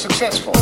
successful.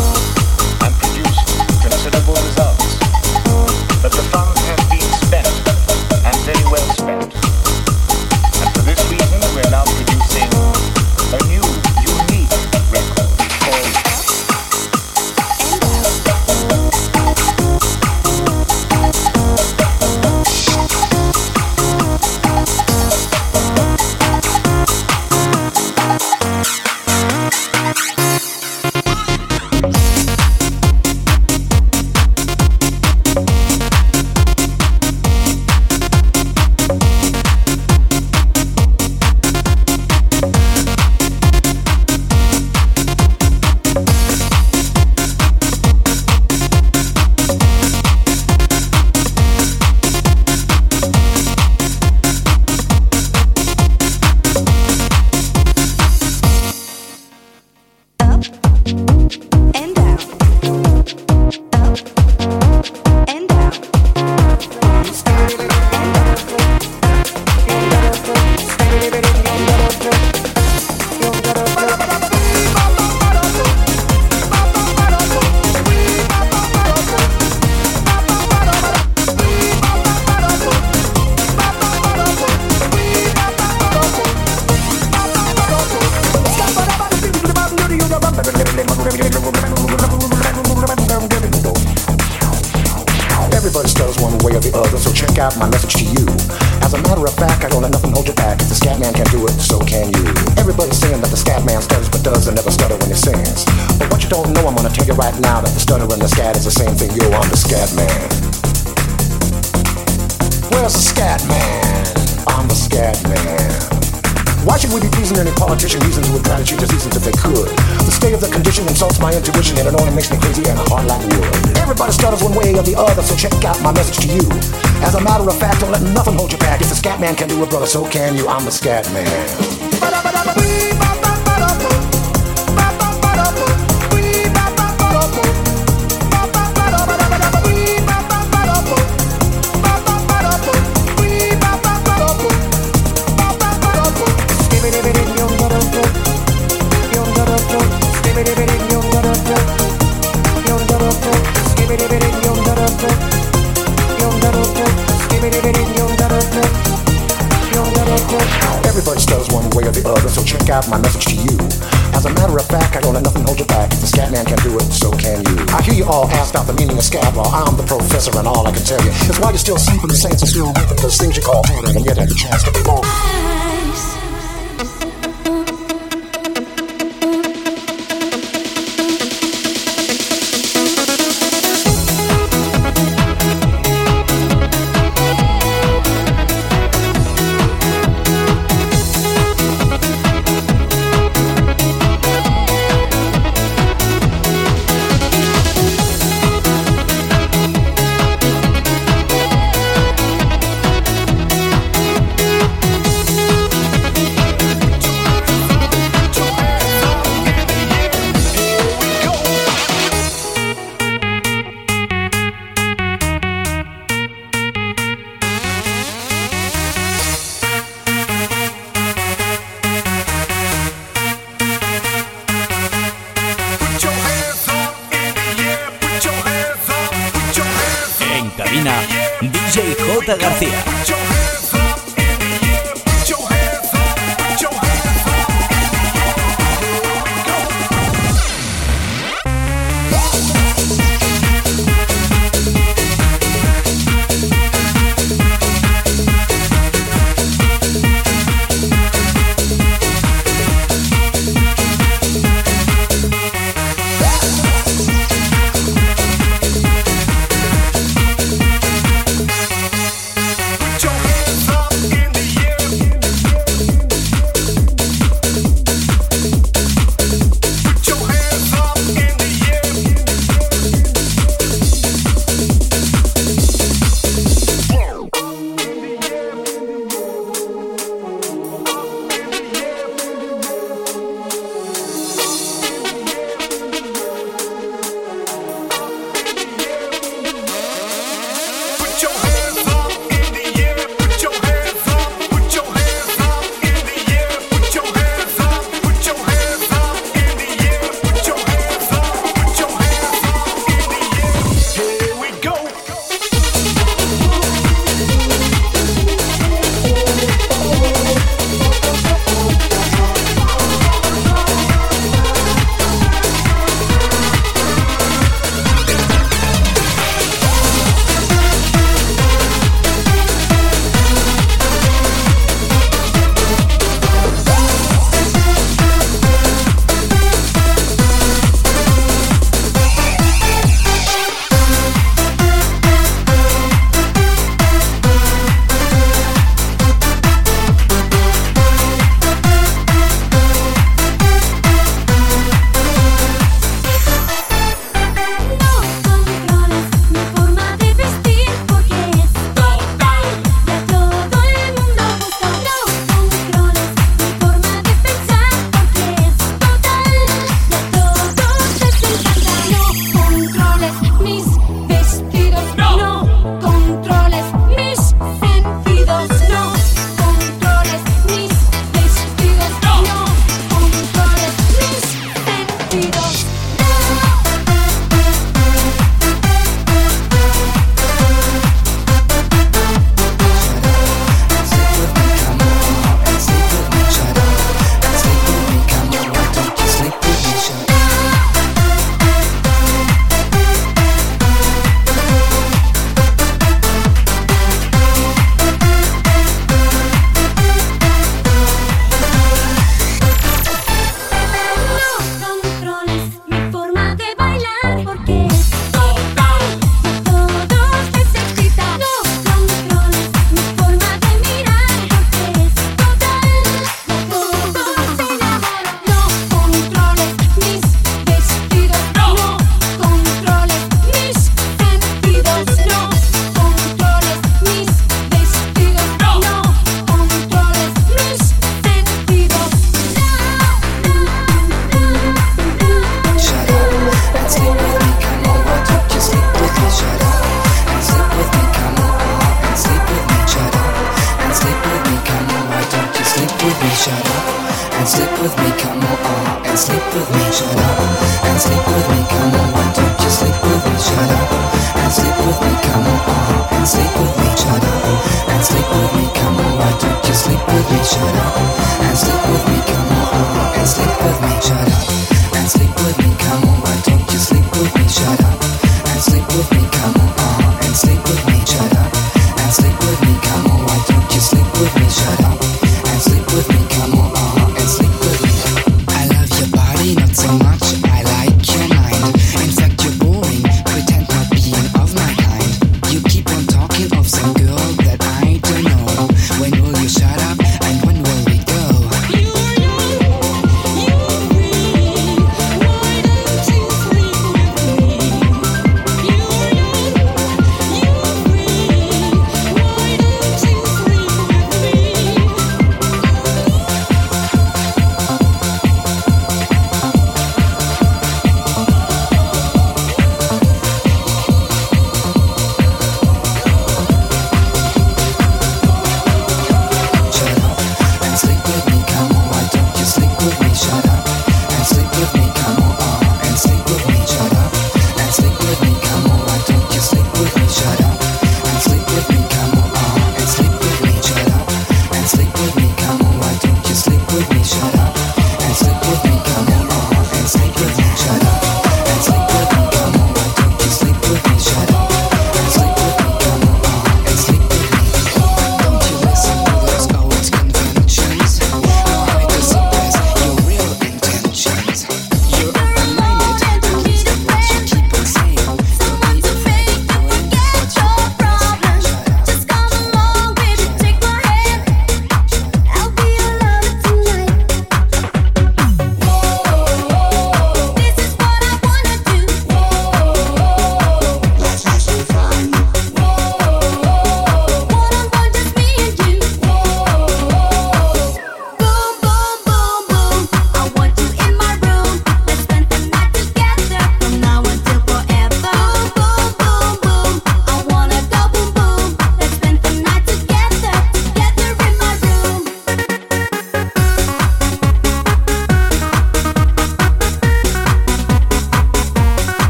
You all asked about the meaning of scab law. I'm the professor, and all I can tell you is why you're still sleeping the saints and still with those things you call pattern, and yet had the chance to be born.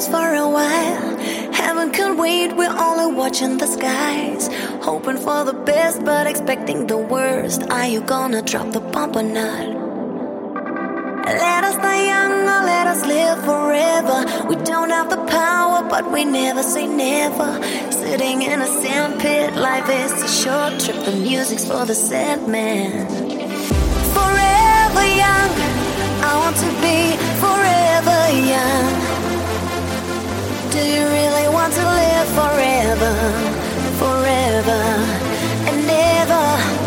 silence for a while. Heaven can wait, we're only watching the skies. Hoping for the best, but expecting the worst. Are you gonna drop the bomb or not? Let us die young or let us live forever. We don't have the power, but we never say never. Sitting in a sandpit, life is a short trip. The music's for the sad man. Forever young, I want to be forever young. Do you really want to live forever, forever and ever?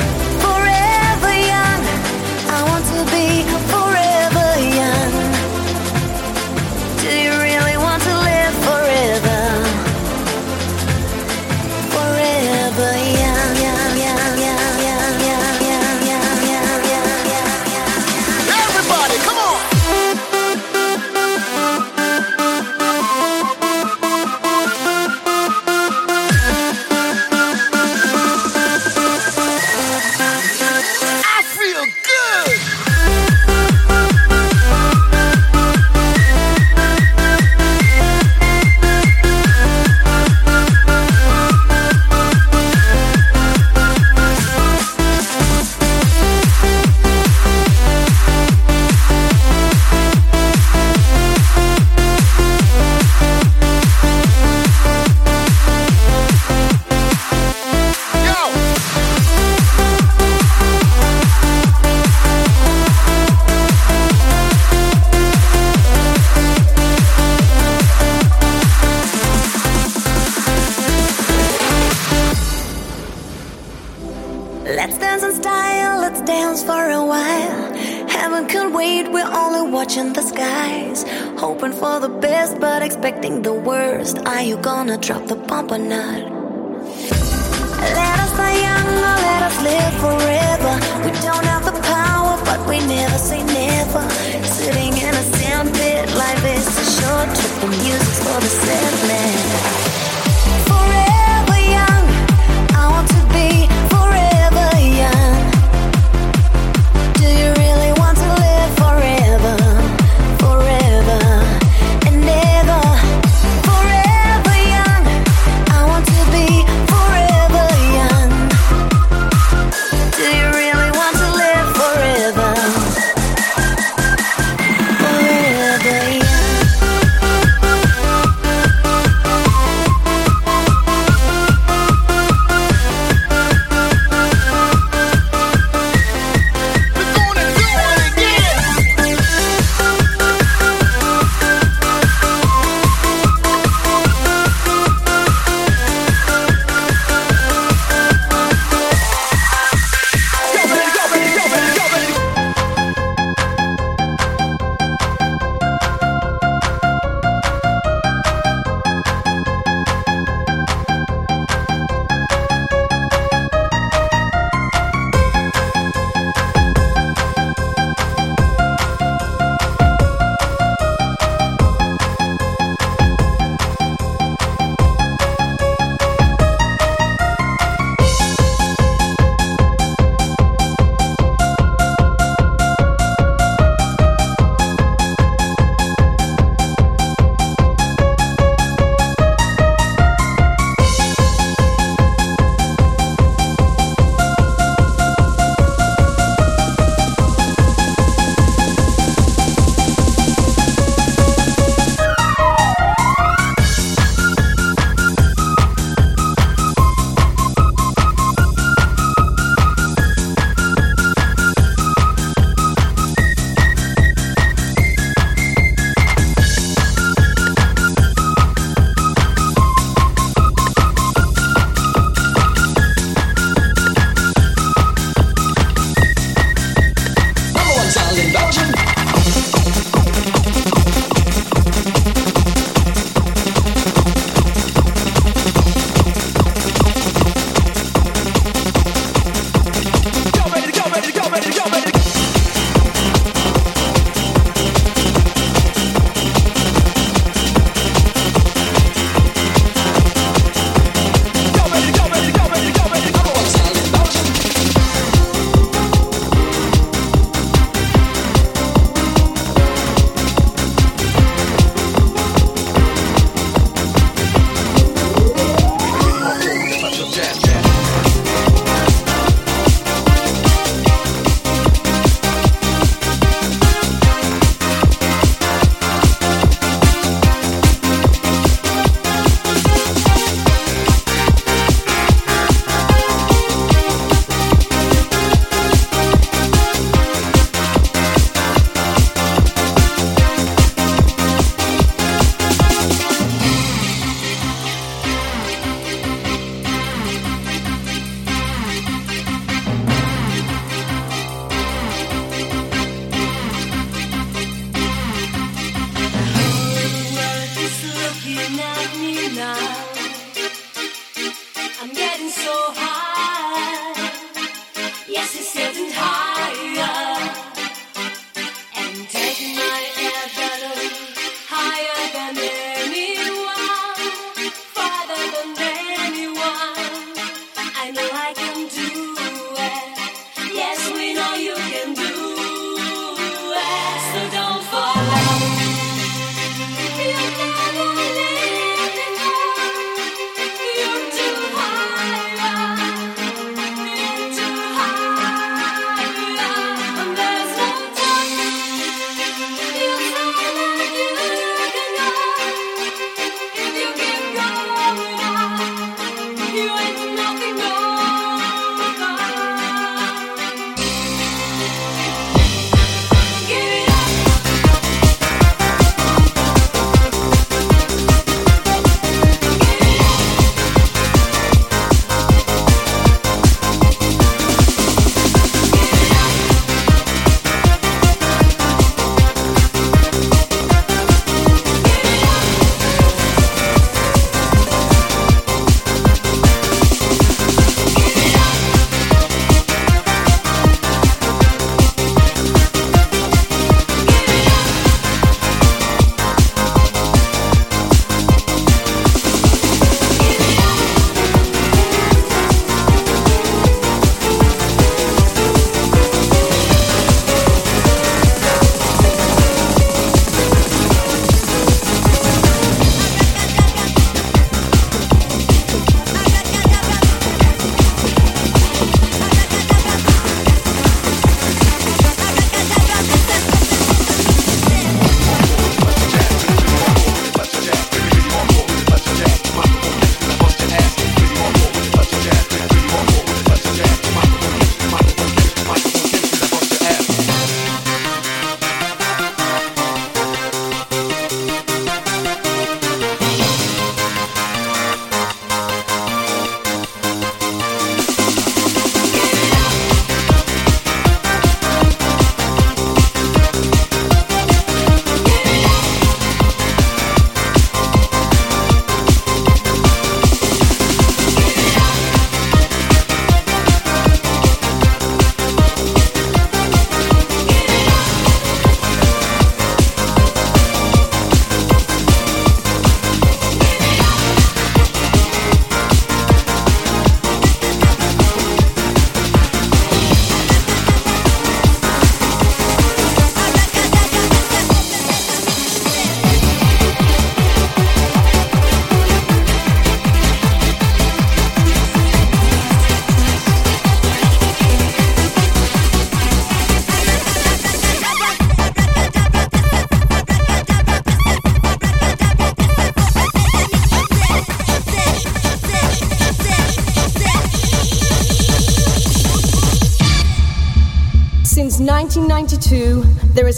Drop the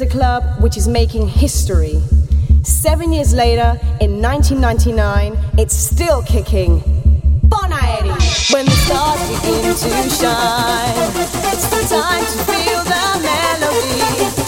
is a club which is making history. Seven years later, in 1999, it's still kicking. Bon Aeri! When the stars begin to shine, it's the time to feel the melody.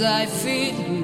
I feel